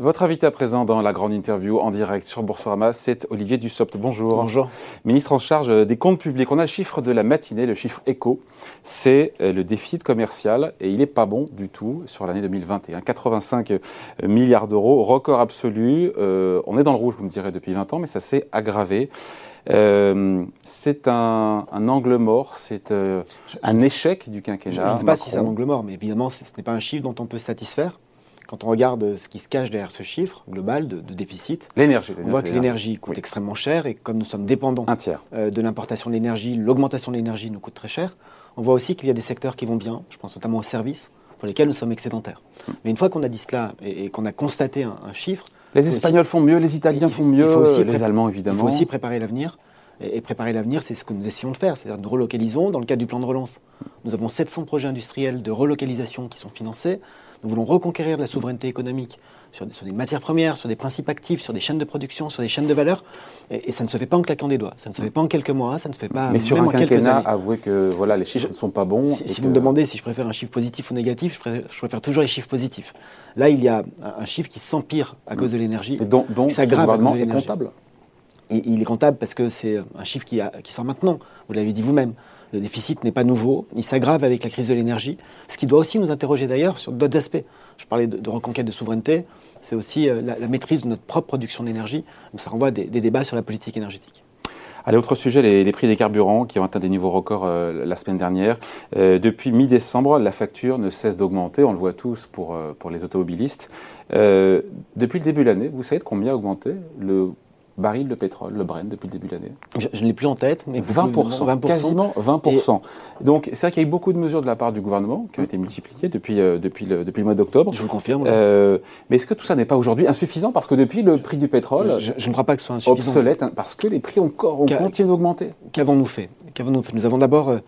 Votre invité à présent dans la grande interview en direct sur Boursorama, c'est Olivier Dussopt. Bonjour. Bonjour. Ministre en charge des comptes publics. On a le chiffre de la matinée, le chiffre éco, c'est euh, le déficit commercial et il n'est pas bon du tout sur l'année 2021. 85 milliards d'euros, record absolu. Euh, on est dans le rouge, vous me direz, depuis 20 ans, mais ça s'est aggravé. Euh, c'est un, angle mort, c'est un échec du quinquennat. Je ne sais pas si c'est un angle mort, mais évidemment, ce n'est pas un chiffre dont on peut se satisfaire quand on regarde ce qui se cache derrière ce chiffre global de, déficit, l'énergie, on voit que l'énergie coûte extrêmement cher et comme nous sommes dépendants euh, de l'importation de l'énergie, l'augmentation de l'énergie nous coûte très cher. On voit aussi qu'il y a des secteurs qui vont bien, je pense notamment aux services, pour lesquels nous sommes excédentaires. Hmm. Mais une fois qu'on a dit cela et, qu'on a constaté un, chiffre... Les Espagnols font mieux, les Italiens font mieux, les Allemands évidemment. Il faut aussi préparer l'avenir. Et, préparer l'avenir, c'est ce que nous essayons de faire. C'est-à-dire nous relocalisons dans le cadre du plan de relance. Nous avons 700 projets industriels de relocalisation qui sont financés. Nous voulons reconquérir la souveraineté économique sur des, matières premières, sur des principes actifs, sur des chaînes de production, sur des chaînes de valeur. Et, ça ne se fait pas en claquant des doigts. Ça ne se fait pas en quelques mois, ça ne se fait pas Mais sur un quinquennat, avouez que voilà, les chiffres ne sont pas bons. Si, vous me demandez si je préfère un chiffre positif ou négatif, je préfère, toujours les chiffres positifs. Là, il y a un, chiffre qui s'empire à cause de l'énergie. Donc, donc ce gouvernement est comptable il est comptable parce que c'est un chiffre qui, qui sort maintenant. Vous l'avez dit vous-même. Le déficit n'est pas nouveau, il s'aggrave avec la crise de l'énergie, ce qui doit aussi nous interroger d'ailleurs sur d'autres aspects. Je parlais de, reconquête de souveraineté, c'est aussi euh, la, maîtrise de notre propre production d'énergie. Ça renvoie des, des débats sur la politique énergétique. Allez, autre sujet, les, prix des carburants qui ont atteint des niveaux records euh, la semaine dernière. Euh, depuis mi-décembre, la facture ne cesse d'augmenter, on le voit tous pour, pour les automobilistes. depuis le début de l'année, vous savez de combien a augmenté le baril de pétrole, le Brent, depuis le début de l'année Je, ne l'ai plus en tête, mais 20%, quasiment 20%. Donc c'est vrai qu'il y a eu beaucoup de mesures de la part du gouvernement qui ont été multipliées depuis, euh, depuis, le, depuis le mois d'octobre. Je vous le confirme. Euh, mais est-ce que tout ça n'est pas aujourd'hui insuffisant Parce que depuis le prix du pétrole, je, ne crois pas que ce soit insuffisant. Obsolète, hein, parce que les prix encore ont continué d'augmenter. Qu'avons-nous fait? Qu'avons-nous fait? Nous avons d'abord euh,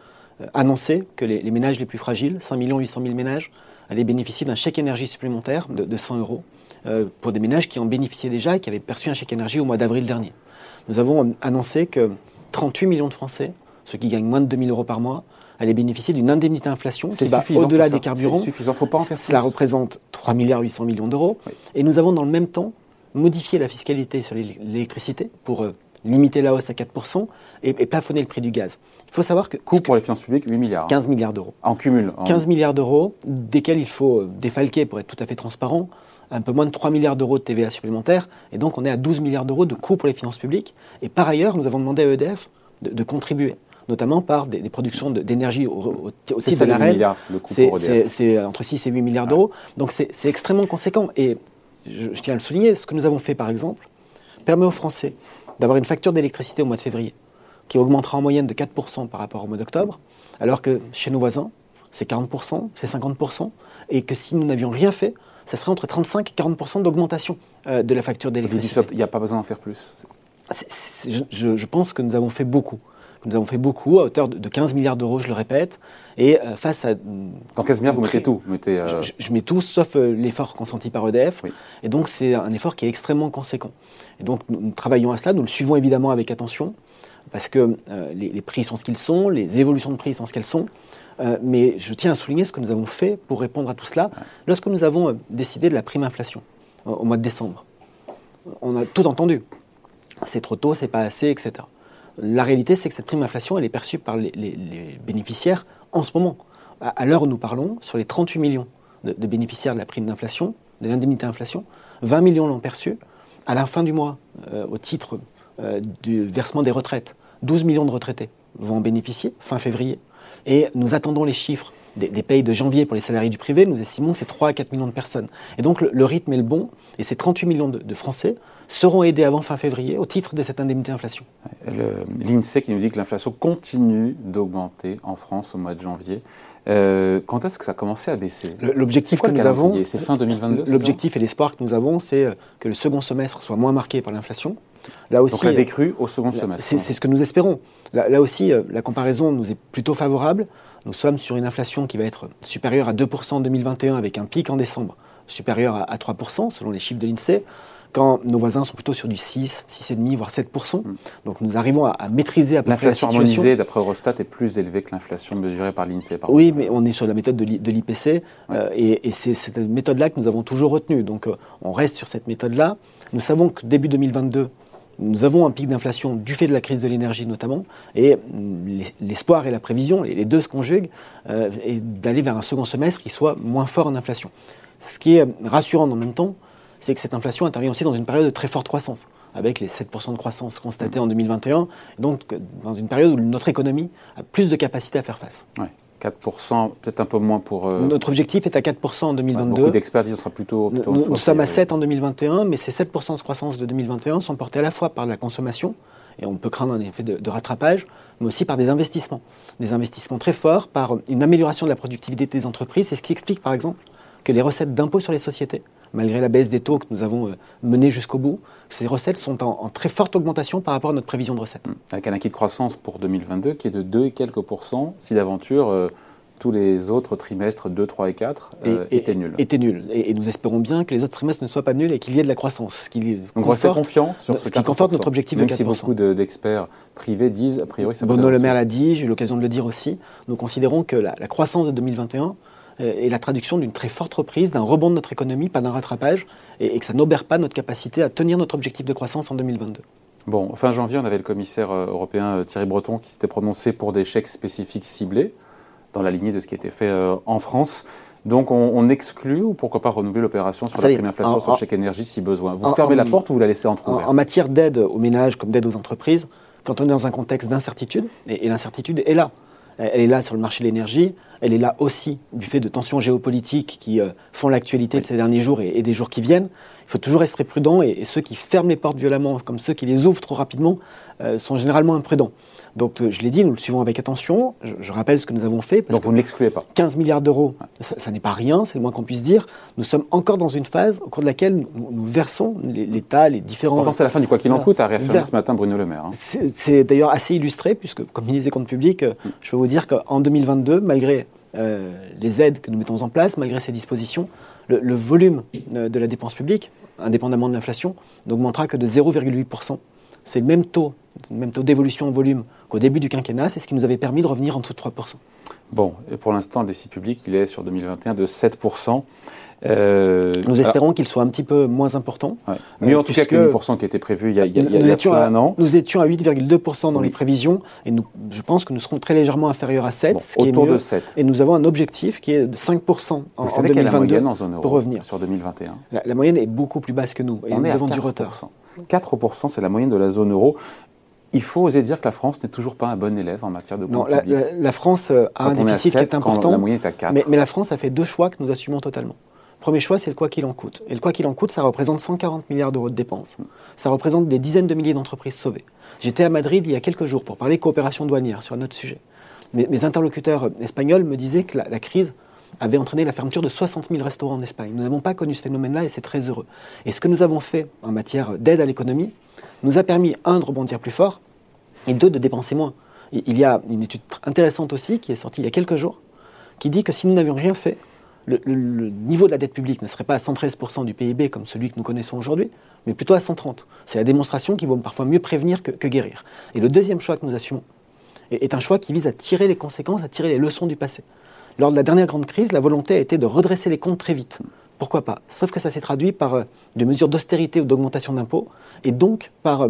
annoncé que les, ménages les plus fragiles, 5 800 000 ménages, allaient bénéficier d'un chèque énergie supplémentaire de, de 100 euros pour des ménages qui en bénéficiaient déjà et qui avaient perçu un chèque énergie au mois d'avril dernier. Nous avons annoncé que 38 millions de Français, ceux qui gagnent moins de 2000 euros par mois, allaient bénéficier d'une indemnité inflation qui va au-delà des carburants. C'est suffisant, faut pas en faire Cela représente 3 milliards 800 millions d'euros. Et nous avons dans le même temps modifié la fiscalité sur l'électricité pour euh, limiter la hausse à 4% et, plafonner le prix du gaz. Il faut savoir que... Coût pour les finances publiques, 8 milliards. 15 milliards d'euros. En cumul. 15 milliards d'euros, desquels il faut euh, défalquer, pour être tout à fait transparent, un peu moins de 3 milliards d'euros de TVA supplémentaire, et donc on est à 12 milliards d'euros de coûts pour les finances publiques. Et par ailleurs, nous avons demandé à EDF de, contribuer notamment par des, productions d'énergie au, titre de la reine. C'est entre 6 et 8 milliards d'euros. Donc c'est extrêmement conséquent. Et je, tiens à le souligner, ce que nous avons fait par exemple permet aux Français d'avoir une facture d'électricité au mois de février qui augmentera en moyenne de 4% par rapport au mois d'octobre, alors que chez nos voisins, c'est 40%, c'est 50%, et que si nous n'avions rien fait, ça serait entre 35 et 40% d'augmentation euh, de la facture d'électricité. Il n'y a pas besoin d'en faire plus je, pense que nous avons fait beaucoup. Nous avons fait beaucoup, à hauteur de 15 milliards d'euros, je le répète. Et euh, face à. Dans 15 milliards, vous mettez tout mettez, euh, je, mets tout, sauf l'effort consenti par EDF. Et donc, c'est un effort qui est extrêmement conséquent. Et donc, nous, travaillons à cela, nous le suivons évidemment avec attention, parce que les, les, prix sont ce qu'ils sont, les évolutions de prix sont ce qu'elles sont. Euh, mais je tiens à souligner ce que nous avons fait pour répondre à tout cela lorsque nous avons euh, décidé de la prime inflation au mois de décembre. On a tout entendu. C'est trop tôt, c'est pas assez, etc. La réalité, c'est que cette prime inflation, elle est perçue par les, bénéficiaires en ce moment. À, l'heure où nous parlons, sur les 38 millions de, bénéficiaires de la prime d'inflation, de l'indemnité inflation, 20 millions l'ont perçue. À la fin du mois, euh, au titre du versement des retraites, 12 millions de retraités vont en bénéficier fin février. Et nous attendons les chiffres des, pays de janvier pour les salariés du privé. Nous estimons que c'est 3 à 4 millions de personnes. Et donc le, rythme est le bon. Et ces 38 millions de, Français seront aidés avant fin février au titre de cette indemnité inflation. L'INSEE qui nous dit que l'inflation continue d'augmenter en France au mois de janvier. Euh, quand est-ce que ça a commencé à baisser? L'objectif que nous avons, c'est fin 2022. L'objectif et l'espoir que nous avons, c'est euh, que le second semestre soit moins marqué par l'inflation. Là aussi, Donc la décrue au second semestre. C'est ce que nous espérons. Là, aussi, euh, la comparaison nous est plutôt favorable. Nous sommes sur une inflation qui va être supérieure à 2% en 2021 avec un pic en décembre supérieur à, 3% selon les chiffres de l'INSEE. quand nos voisins sont plutôt sur du 6, 6,5, voire 7%. Mm. Donc nous arrivons à, maîtriser à peu près L'inflation harmonisée, d'après Eurostat, est plus élevée que l'inflation mesurée par l'INSEE. Oui, mais on est sur la méthode de l'IPC, euh, et, c'est cette méthode-là que nous avons toujours retenue. Donc euh, on reste sur cette méthode-là. Nous savons que début 2022, nous avons un pic d'inflation du fait de la crise de l'énergie notamment, et mm, l'espoir et la prévision, les deux se conjuguent, euh, et d'aller vers un second semestre qui soit moins fort en inflation. Ce qui est rassurant en même temps, c'est que cette inflation intervient aussi dans une période de très forte croissance, avec les 7% de croissance constatée en 2021, et donc dans une période où notre économie a plus de capacité à faire face. 4%, peut-être un peu moins pour... Euh, notre objectif est à 4% en 2022. beaucoup d'experts disent sera plutôt... plutôt nous, sommes à 7 en 2021, mais ces 7% de croissance de 2021 sont portés à la fois par la consommation, et on peut craindre un effet de, de, rattrapage, mais aussi par des investissements. Des investissements très forts, par une amélioration de la productivité des entreprises. C'est ce qui explique, par exemple, que les recettes d'impôt sur les sociétés malgré la baisse des taux que nous avons euh, menée jusqu'au bout, ces recettes sont en, très forte augmentation par rapport à notre prévision de recettes. Mmh. Avec un acquis de croissance pour 2022 qui est de 2 et quelques pourcents, si d'aventure euh, tous les autres trimestres 2, 3 et 4 euh, étaient nuls. Étaient nuls. Et, nous espérons bien que les autres trimestres ne soient pas nuls et qu'il y ait de la croissance. Qui Donc on reste confiant sur ce, qui conforte notre objectif Même de 4%. si beaucoup d'experts privés disent, a priori, ça Bono Le Maire l'a dit, j'ai eu l'occasion de le dire aussi. Nous considérons que la, la croissance de 2021 est la traduction d'une très forte reprise, d'un rebond de notre économie, pas d'un rattrapage, et, que ça n'obère pas notre capacité à tenir notre objectif de croissance en 2022. Bon, fin janvier, on avait le commissaire euh, européen euh, Thierry Breton qui s'était prononcé pour des chèques spécifiques ciblés, dans la lignée de ce qui a été fait euh, en France. Donc on, exclut ou pourquoi pas renouveler l'opération sur la prime inflation, sur le chèque énergie si besoin Vous fermez la porte ou vous la laissez ouverte en, matière d'aide aux ménages comme d'aide aux entreprises, quand on est dans un contexte d'incertitude, et l'incertitude est là, elle est là sur le marché de l'énergie, elle est là aussi du fait de tensions géopolitiques qui euh, font l'actualité de ces derniers jours et, des jours qui viennent. Il faut toujours rester prudent et, ceux qui ferment les portes violemment, comme ceux qui les ouvrent trop rapidement, euh, sont généralement imprudents. Donc euh, je l'ai dit, nous le suivons avec attention. Je, rappelle ce que nous avons fait. Donc vous ne l'excluez pas 15 milliards d'euros, ça, n'est pas rien, c'est le moins qu'on puisse dire. Nous sommes encore dans une phase au cours de laquelle nous, versons l'État, les différents... Enfin, c'est la fin du quoi qu'il en coûte, a réaffirmé ce matin Bruno Le Maire. Hein. C'est d'ailleurs assez illustré, puisque comme ministre des Comptes publics, je peux vous dire qu'en 2022, malgré les aides que nous mettons en place, malgré ces dispositions, le, volume euh, de la dépense publique, indépendamment de l'inflation, n'augmentera que de 0,8%. C'est le même taux, même taux d'évolution en volume qu'au début du quinquennat, c'est ce qui nous avait permis de revenir en dessous de 3%. Bon, et pour l'instant, le déficit public, il est sur 2021 de 7%. Euh, nous espérons qu'il soit un petit peu moins important. Mais en tout cas que 8% qui était prévu il y a, il y a, à, un an. Nous étions à 8,2% dans les prévisions et nous, je pense que nous serons très légèrement inférieurs à 7, ce qui est mieux. De 7. Et nous avons un objectif qui est de 5% en, Vous en 2022 la moyenne en zone euro pour revenir. Sur 2021. La, moyenne est beaucoup plus basse que nous et nous avons du retard. 4%, c'est la moyenne de la zone euro. Il faut oser dire que la France n'est toujours pas un bon élève en matière de Non, la, la, France a un déficit qui est important. La moyenne est à 4. Mais, mais la France a fait deux choix que nous assumons totalement. Premier choix, c'est le quoi qu'il en coûte. Et le quoi qu'il en coûte, ça représente 140 milliards d'euros de dépenses. Ça représente des dizaines de milliers d'entreprises sauvées. J'étais à Madrid il y a quelques jours pour parler coopération douanière sur un autre sujet. Mes, interlocuteurs espagnols me disaient que la, crise avait entraîné la fermeture de 60 000 restaurants en Espagne. Nous n'avons pas connu ce phénomène-là et c'est très heureux. Et ce que nous avons fait en matière d'aide à l'économie nous a permis, un, de rebondir plus fort et deux, de dépenser moins. Il y a une étude intéressante aussi qui est sortie il y a quelques jours qui dit que si nous n'avions rien fait, le, niveau de la dette publique ne serait pas à 113% du PIB comme celui que nous connaissons aujourd'hui, mais plutôt à 130. C'est la démonstration qui vaut parfois mieux prévenir que, guérir. Et le deuxième choix que nous assumons est, un choix qui vise à tirer les conséquences, à tirer les leçons du passé. Lors de la dernière grande crise, la volonté a été de redresser les comptes très vite. Pourquoi pas? Sauf que ça s'est traduit par euh, des mesures d'austérité ou d'augmentation d'impôts, et donc par euh,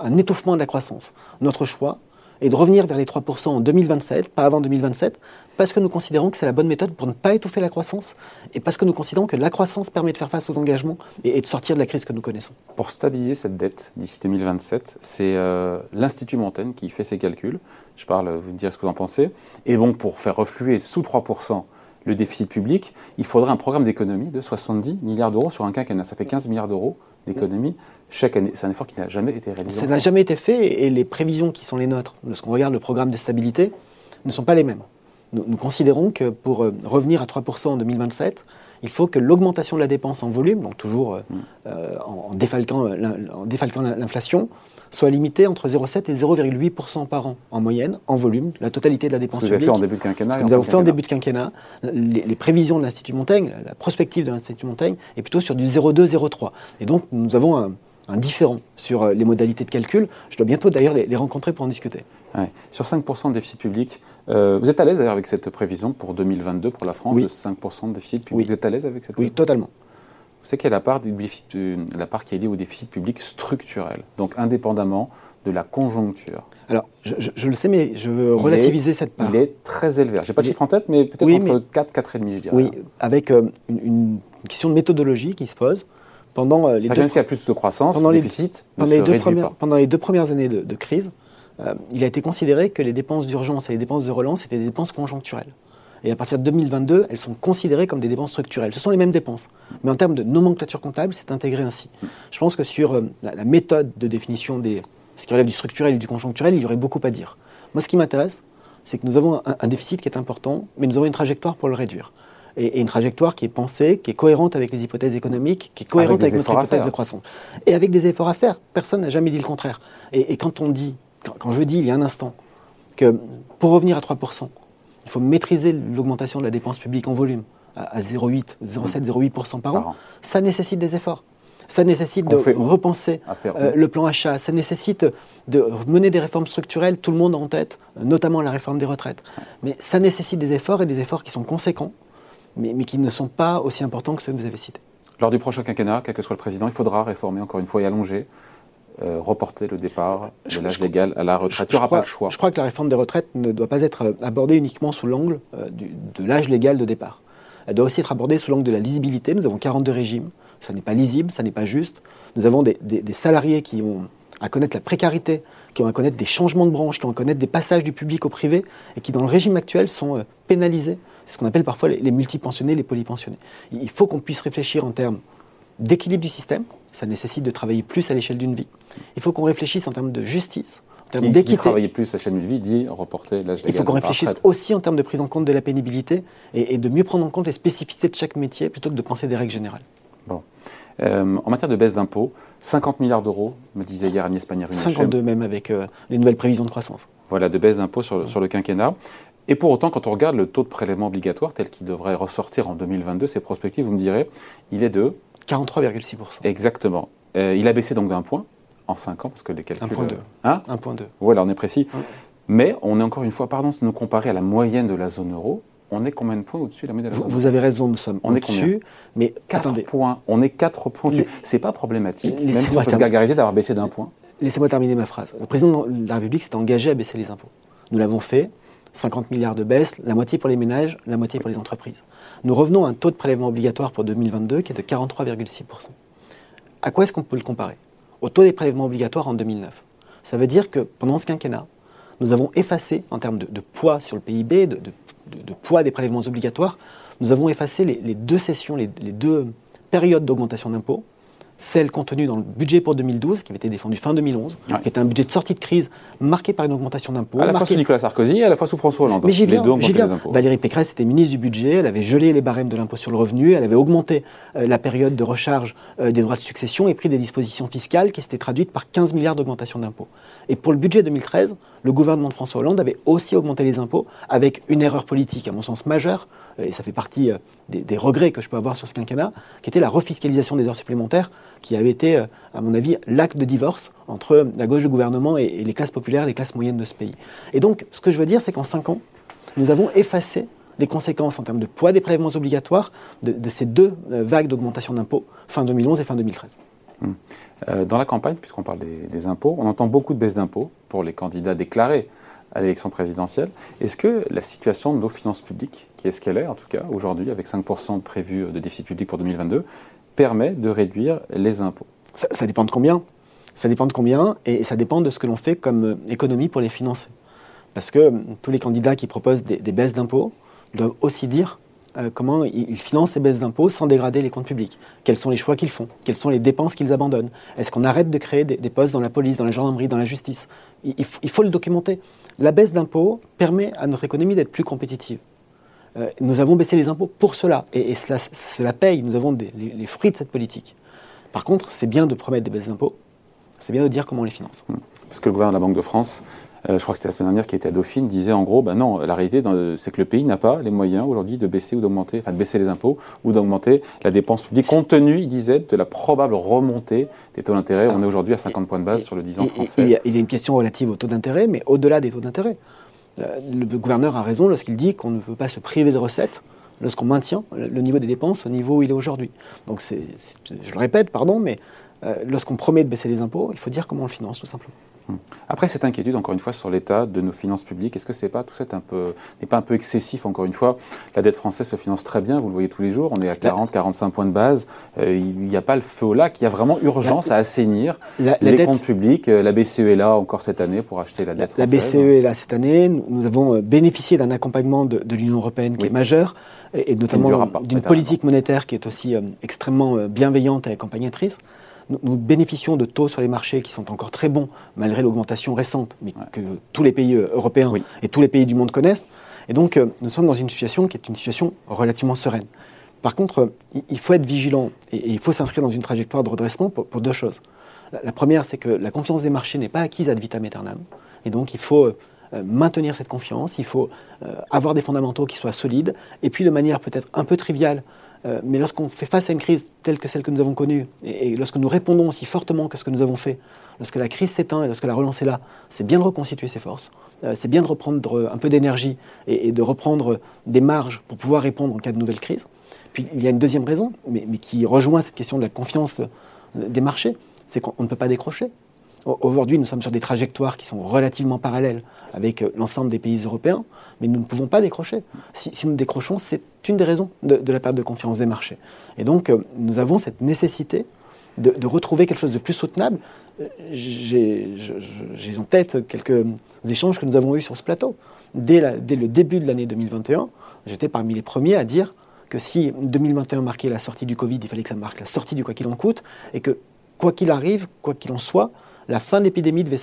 un étouffement de la croissance. Notre choix est de revenir vers les 3% en 2027, pas avant 2027, parce que nous considérons que c'est la bonne méthode pour ne pas étouffer la croissance et parce que nous considérons que la croissance permet de faire face aux engagements et, de sortir de la crise que nous connaissons. Pour stabiliser cette dette d'ici 2027, c'est euh, l'Institut Montaigne qui fait ses calculs. Je parle, vous me direz ce que vous en pensez. Et bon, pour faire refluer sous 3% le déficit public, il faudrait un programme d'économie de 70 milliards d'euros sur un quinquennat. Ça fait 15 milliards d'euros d'économie chaque année. C'est un effort qui n'a jamais été réalisé. Ça n'a jamais été fait et les prévisions qui sont les nôtres, lorsqu'on regarde le programme de stabilité, ne sont pas les mêmes nous, considérons que pour euh, revenir à 3% en 2027, il faut que l'augmentation de la dépense en volume, donc toujours euh, mm. euh, en, défalquant, l'inflation, soit limité entre 0,7 et 0,8% par an en moyenne, en volume, la totalité de la dépense publique. Ce que vous avez fait en début de quinquennat. Ce que nous avons fait en début de quinquennat. Les, prévisions de l'Institut Montaigne, la prospective de l'Institut Montaigne est plutôt sur du 0,2-0,3. Et donc nous avons un, différent sur euh, les modalités de calcul. Je dois bientôt d'ailleurs les, rencontrer pour en discuter. Sur 5% de déficit public, euh, vous êtes à l'aise d'ailleurs avec cette prévision pour 2022 pour la France de 5% de déficit public? Vous êtes à l'aise avec cette Oui, totalement. Vous savez qu'il y a la part, la part qui est liée au déficit public structurel, donc indépendamment de la conjoncture. Alors, je, le sais, mais je veux relativiser cette part. Il est très élevé. Je n'ai pas de chiffre en tête, mais peut-être entre 4, 4,5, je dirais. Oui, avec euh, une, question de méthodologie qui se pose. Pendant euh, les deux, il y a plus de croissance, pendant déficit pendant, les deux premières, pendant les deux premières années de, crise, euh, il a été considéré que les dépenses d'urgence et les dépenses de relance étaient des dépenses conjoncturelles. Et à partir de 2022, elles sont considérées comme des dépenses structurelles. Ce sont les mêmes dépenses. Mais en termes de nomenclature comptable, c'est intégré ainsi. Je pense que sur euh, la, méthode de définition des ce qui relève du structurel et du conjoncturel, il y aurait beaucoup à dire. Moi, ce qui m'intéresse, c'est que nous avons un, déficit qui est important, mais nous avons une trajectoire pour le réduire. Et, une trajectoire qui est pensée, qui est cohérente avec les hypothèses économiques, qui est cohérente avec, notre hypothèse de croissance. Et avec des efforts à faire. Personne n'a jamais dit le contraire. Et, quand on dit, quand je dis il y a un instant, que pour revenir à 3%, il faut maîtriser l'augmentation de la dépense publique en volume à, 0,8, 0,7, 0,8% par, an. Ça nécessite des efforts. Ça nécessite de repenser euh, le plan achat. Ça nécessite de mener des réformes structurelles, tout le monde en tête, notamment la réforme des retraites. Mais ça nécessite des efforts et des efforts qui sont conséquents, mais, qui ne sont pas aussi importants que ceux que vous avez cités. Lors du prochain quinquennat, quel que soit le président, il faudra réformer encore une fois et allonger euh, reporter le départ de l'âge légal à la retraite. Tu pas le choix. Je crois que la réforme des retraites ne doit pas être euh, abordée uniquement sous l'angle euh, de l'âge légal de départ. Elle doit aussi être abordée sous l'angle de la lisibilité. Nous avons 42 régimes. Ça n'est pas lisible, ça n'est pas juste. Nous avons des, salariés qui ont à connaître la précarité, qui ont à connaître des changements de branche, qui ont à connaître des passages du public au privé, et qui, dans le régime actuel, sont pénalisés. C'est ce qu'on appelle parfois les, les multipensionnés, les polypensionnés. Il faut qu'on puisse réfléchir en termes d'équilibre du système, ça nécessite de travailler plus à l'échelle d'une vie. Il faut qu'on réfléchisse en termes de justice, en termes d'équité. Travailler plus à l'échelle d'une vie dit reporter l'âge légal. Il faut qu'on réfléchisse aussi en termes de prise en compte de la pénibilité et, de mieux prendre en compte les spécificités de chaque métier plutôt que de penser des règles générales. Bon. Euh, en matière de baisse d'impôts, 50 milliards d'euros, me disait hier Agnès Pannier-Runacher. 52 même avec euh, les nouvelles prévisions de croissance. Voilà, de baisse d'impôts sur, sur, le quinquennat. Et pour autant, quand on regarde le taux de prélèvement obligatoire tel qu'il devrait ressortir en 2022, ces prospectives, vous me direz, il est de 43,6%. Exactement. Euh, il a baissé donc d'un point en 5 ans, parce que les calculs... 1,2. Euh, hein 1,2. Voilà, on est précis. Mais on est encore une fois, pardon, si nous comparer à la moyenne de la zone euro, on est combien de points au-dessus de la moyenne de la zone euro Vous avez raison, nous sommes au-dessus, mais 4 points. On est 4 points au-dessus. C'est pas problématique, même si on peut se gargariser d'avoir baissé d'un point. Laissez-moi terminer ma phrase. Le président de la République s'est engagé à baisser les impôts. Nous l'avons fait. 50 milliards de baisse, la moitié pour les ménages, la moitié pour les entreprises. Nous revenons à un taux de prélèvement obligatoire pour 2022 qui est de 43,6%. À quoi est-ce qu'on peut le comparer? Au taux des prélèvements obligatoires en 2009. Ça veut dire que pendant ce quinquennat, nous avons effacé, en termes de, poids sur le PIB, de, poids des prélèvements obligatoires, nous avons effacé les, deux sessions, les deux périodes d'augmentation d'impôts celle contenue dans le budget pour 2012, qui avait été défendu fin 2011, qui était un budget de sortie de crise marqué par une augmentation d'impôts. À la fois sous Nicolas Sarkozy et à la fois sous François Hollande. Mais j'y viens, Valérie Pécresse était ministre du budget, elle avait gelé les barèmes de l'impôt sur le revenu, elle avait augmenté euh, la période de recharge euh, des droits de succession et pris des dispositions fiscales qui s'étaient traduites par 15 milliards d'augmentation d'impôts. Et pour le budget 2013, le gouvernement de François Hollande avait aussi augmenté les impôts avec une erreur politique, à mon sens majeure, et ça fait partie euh, des, regrets que je peux avoir sur ce quinquennat, qui était la refiscalisation des heures supplémentaires, qui avait été, euh, à mon avis, l'acte de divorce entre la gauche du gouvernement et, les classes populaires, les classes moyennes de ce pays. Et donc, ce que je veux dire, c'est qu'en cinq ans, nous avons effacé les conséquences en termes de poids des prélèvements obligatoires de, ces deux euh, vagues d'augmentation d'impôts, fin 2011 et fin 2013. Hum. dans la campagne, puisqu'on parle des, impôts, on entend beaucoup de baisses d'impôts pour les candidats déclarés à l'élection présidentielle. Est-ce que la situation de nos finances publiques, qui est ce qu'elle est en tout cas aujourd'hui, avec 5% de prévu de déficit public pour 2022, permet de réduire les impôts? Ça, dépend de combien. Ça dépend de combien et ça dépend de ce que l'on fait comme euh, économie pour les financer. Parce que euh, tous les candidats qui proposent des, baisses d'impôts doivent aussi dire euh, comment ils financent ces baisses d'impôts sans dégrader les comptes publics. Quels sont les choix qu'ils font? Quelles sont les dépenses qu'ils abandonnent? Est-ce qu'on arrête de créer des, postes dans la police, dans la gendarmerie, dans la justice? Il, faut le documenter. La baisse d'impôts permet à notre économie d'être plus compétitive. Euh, nous avons baissé les impôts pour cela, et, cela, paye, nous avons les, fruits de cette politique. Par contre, c'est bien de promettre des baisses d'impôts, c'est bien de dire comment on les finance. Parce que le gouvernement de la Banque de France je crois que c'était la semaine dernière qui était à Dauphine, disait en gros, ben non, la réalité, c'est que le pays n'a pas les moyens aujourd'hui de baisser ou d'augmenter, enfin de baisser les impôts ou d'augmenter la dépense publique, compte tenu, il disait, de la probable remontée des taux d'intérêt. On est aujourd'hui à 50 points de base sur le 10 ans français. Il y, a, il y, a, une question relative aux taux d'intérêt, mais au-delà des taux d'intérêt. Euh, le gouverneur a raison lorsqu'il dit qu'on ne peut pas se priver de recettes lorsqu'on maintient le niveau des dépenses au niveau où il est aujourd'hui. Donc, je le répète, pardon, mais euh, lorsqu'on promet de baisser les impôts, il faut dire comment on le finance, tout simplement. Hmm. Après cette inquiétude, encore une fois, sur l'état de nos finances publiques, est-ce que c'est pas tout ça n'est pas un peu excessif Encore une fois, la dette française se finance très bien, vous le voyez tous les jours. On est à 40, 45 points de base. Euh, il n'y a pas le feu au lac. Il y a vraiment urgence à assainir les comptes publics. Euh, la BCE est là encore cette année pour acheter la dette la, française. La BCE est là cette année. Nous, avons euh, bénéficié d'un accompagnement de, l'Union européenne qui est majeur et, notamment d'une politique monétaire qui est aussi extrêmement bienveillante et accompagnatrice nous, bénéficions de taux sur les marchés qui sont encore très bons, malgré l'augmentation récente, mais que tous les pays euh, européens et tous les pays du monde connaissent. Et donc, euh, nous sommes dans une situation qui est une situation relativement sereine. Par contre, euh, il faut être vigilant et, il faut s'inscrire dans une trajectoire de redressement pour, deux choses. La, première, c'est que la confiance des marchés n'est pas acquise ad vitam aeternam. Et donc, il faut maintenir cette confiance, il faut avoir des fondamentaux qui soient solides, et puis de manière peut-être un peu triviale, euh, mais lorsqu'on fait face à une crise telle que celle que nous avons connue, et, lorsque nous répondons aussi fortement que ce que nous avons fait, lorsque la crise s'éteint et lorsque la relance est là, c'est bien de reconstituer ses forces, euh, c'est bien de reprendre un peu d'énergie et, de reprendre des marges pour pouvoir répondre en cas de nouvelle crise. Puis il y a une deuxième raison, mais, mais qui rejoint cette question de la confiance des marchés, c'est qu'on ne peut pas décrocher. Aujourd'hui, nous sommes sur des trajectoires qui sont relativement parallèles avec euh, l'ensemble des pays européens, mais nous ne pouvons pas décrocher. Si, nous décrochons, c'est une des raisons de, la perte de confiance des marchés. Et donc, euh, nous avons cette nécessité de, retrouver quelque chose de plus soutenable. Euh, j'ai en tête quelques échanges que nous avons eus sur ce plateau. Dès, le début de l'année 2021, j'étais parmi les premiers à dire que si 2021 marquait la sortie du Covid, il fallait que ça marque la sortie du quoi qu'il en coûte, et que quoi qu'il arrive, quoi qu'il en soit, la fin de l'épidémie devait,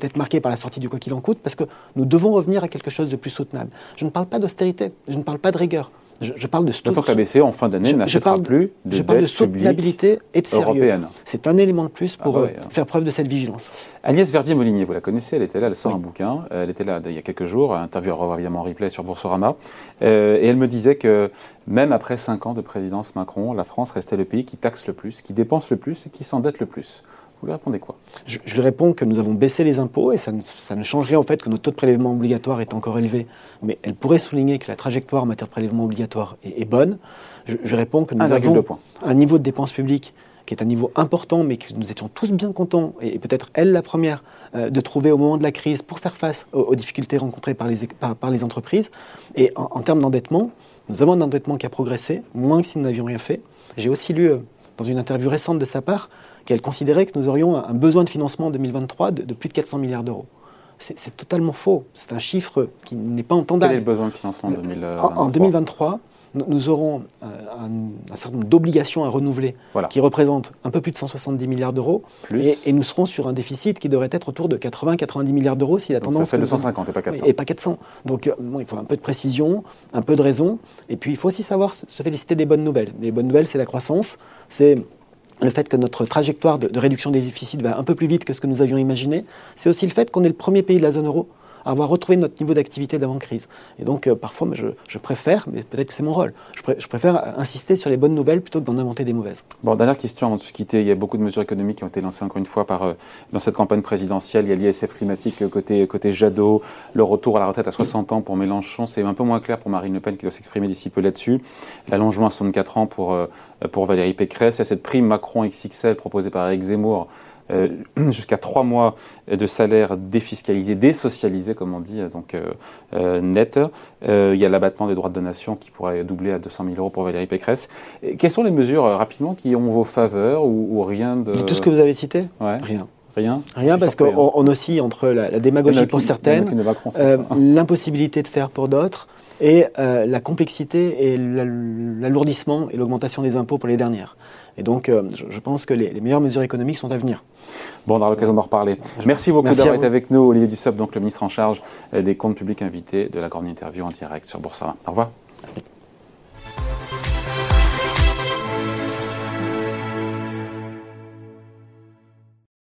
être marquée par la sortie du quoi qu'il en coûte, parce que nous devons revenir à quelque chose de plus soutenable. Je ne parle pas d'austérité, je ne parle pas de rigueur. Je, parle de Tant que la BCE, en fin d'année, n'achètera plus de Je parle de soutenabilité et de sérieux. C'est un élément de plus pour ah euh, hein. faire preuve de cette vigilance. Agnès Verdier-Molinier, vous la connaissez, elle était là, elle sort un bouquin. Elle était là il y a quelques jours, interview évidemment en replay sur Boursorama. Euh, et elle me disait que même après cinq ans de présidence Macron, la France restait le pays qui taxe le plus, qui dépense le plus et qui s'endette le plus. Vous lui répondez quoi? Je, lui réponds que nous avons baissé les impôts et ça ne, ça ne changerait en fait que notre taux de prélèvement obligatoire est encore élevé. Mais elle pourrait souligner que la trajectoire en matière de prélèvement obligatoire est, bonne. Je, lui réponds que nous avons un niveau de dépenses publiques qui est un niveau important, mais que nous étions tous bien contents, et, peut-être elle la première, euh, de trouver au moment de la crise pour faire face aux, difficultés rencontrées par les, par, les entreprises. Et en, termes d'endettement, nous avons un endettement qui a progressé, moins que si nous n'avions rien fait. J'ai aussi lu, euh, dans une interview récente de sa part, qu'elle considérait que nous aurions un besoin de financement en 2023 de, plus de 400 milliards d'euros. C'est totalement faux. C'est un chiffre qui n'est pas entendable. Quel est le besoin de financement en 2023 En, 2023, nous aurons euh, un, certain nombre d'obligations à renouveler qui représentent un peu plus de 170 milliards d'euros. Et, nous serons sur un déficit qui devrait être autour de 80-90 milliards d'euros si la tendance. Ça fait 250 et pas 400. Et pas 400. Donc euh, il faut un peu de précision, un peu de raison. Et puis il faut aussi savoir se féliciter des bonnes nouvelles. Les bonnes nouvelles, c'est la croissance. C'est le fait que notre trajectoire de, réduction des déficits va un peu plus vite que ce que nous avions imaginé, c'est aussi le fait qu'on est le premier pays de la zone euro avoir retrouvé notre niveau d'activité d'avant-crise. Et donc, euh, parfois, je, préfère, mais peut-être que c'est mon rôle, je, préfère insister sur les bonnes nouvelles plutôt que d'en inventer des mauvaises. Bon, dernière question avant de se quitter. Il y a beaucoup de mesures économiques qui ont été lancées encore une fois euh, dans cette campagne présidentielle. Il y a l'ISF climatique euh, côté, côté Jadot, le retour à la retraite à 60 ans pour Mélenchon. C'est un peu moins clair pour Marine Le Pen qui doit s'exprimer d'ici peu là-dessus. L'allongement à 64 ans pour, pour Valérie Pécresse. Il y a cette prime Macron XXL proposée par Eric Zemmour euh, jusqu'à trois mois de salaire défiscalisé, désocialisé, comme on dit, donc euh, euh, net. il y a l'abattement des droits de donation qui pourrait doubler à 200 000 euros pour Valérie Pécresse. quelles sont les mesures, rapidement, qui ont vos faveurs ou, rien de... tout ce que vous avez cité Rien. Rien Rien parce qu'on on oscille entre la, démagogie pour certaines, l'impossibilité de faire pour d'autres, et la complexité et l'alourdissement et l'augmentation des impôts pour les dernières. Et donc, euh, je, pense que les, meilleures mesures économiques sont à venir. Bon, on aura l'occasion d'en reparler. Merci beaucoup d'avoir été avec nous, Olivier Dussopt, donc le ministre en charge euh, des comptes publics invité de la grande interview en direct sur Boursorama. Au revoir.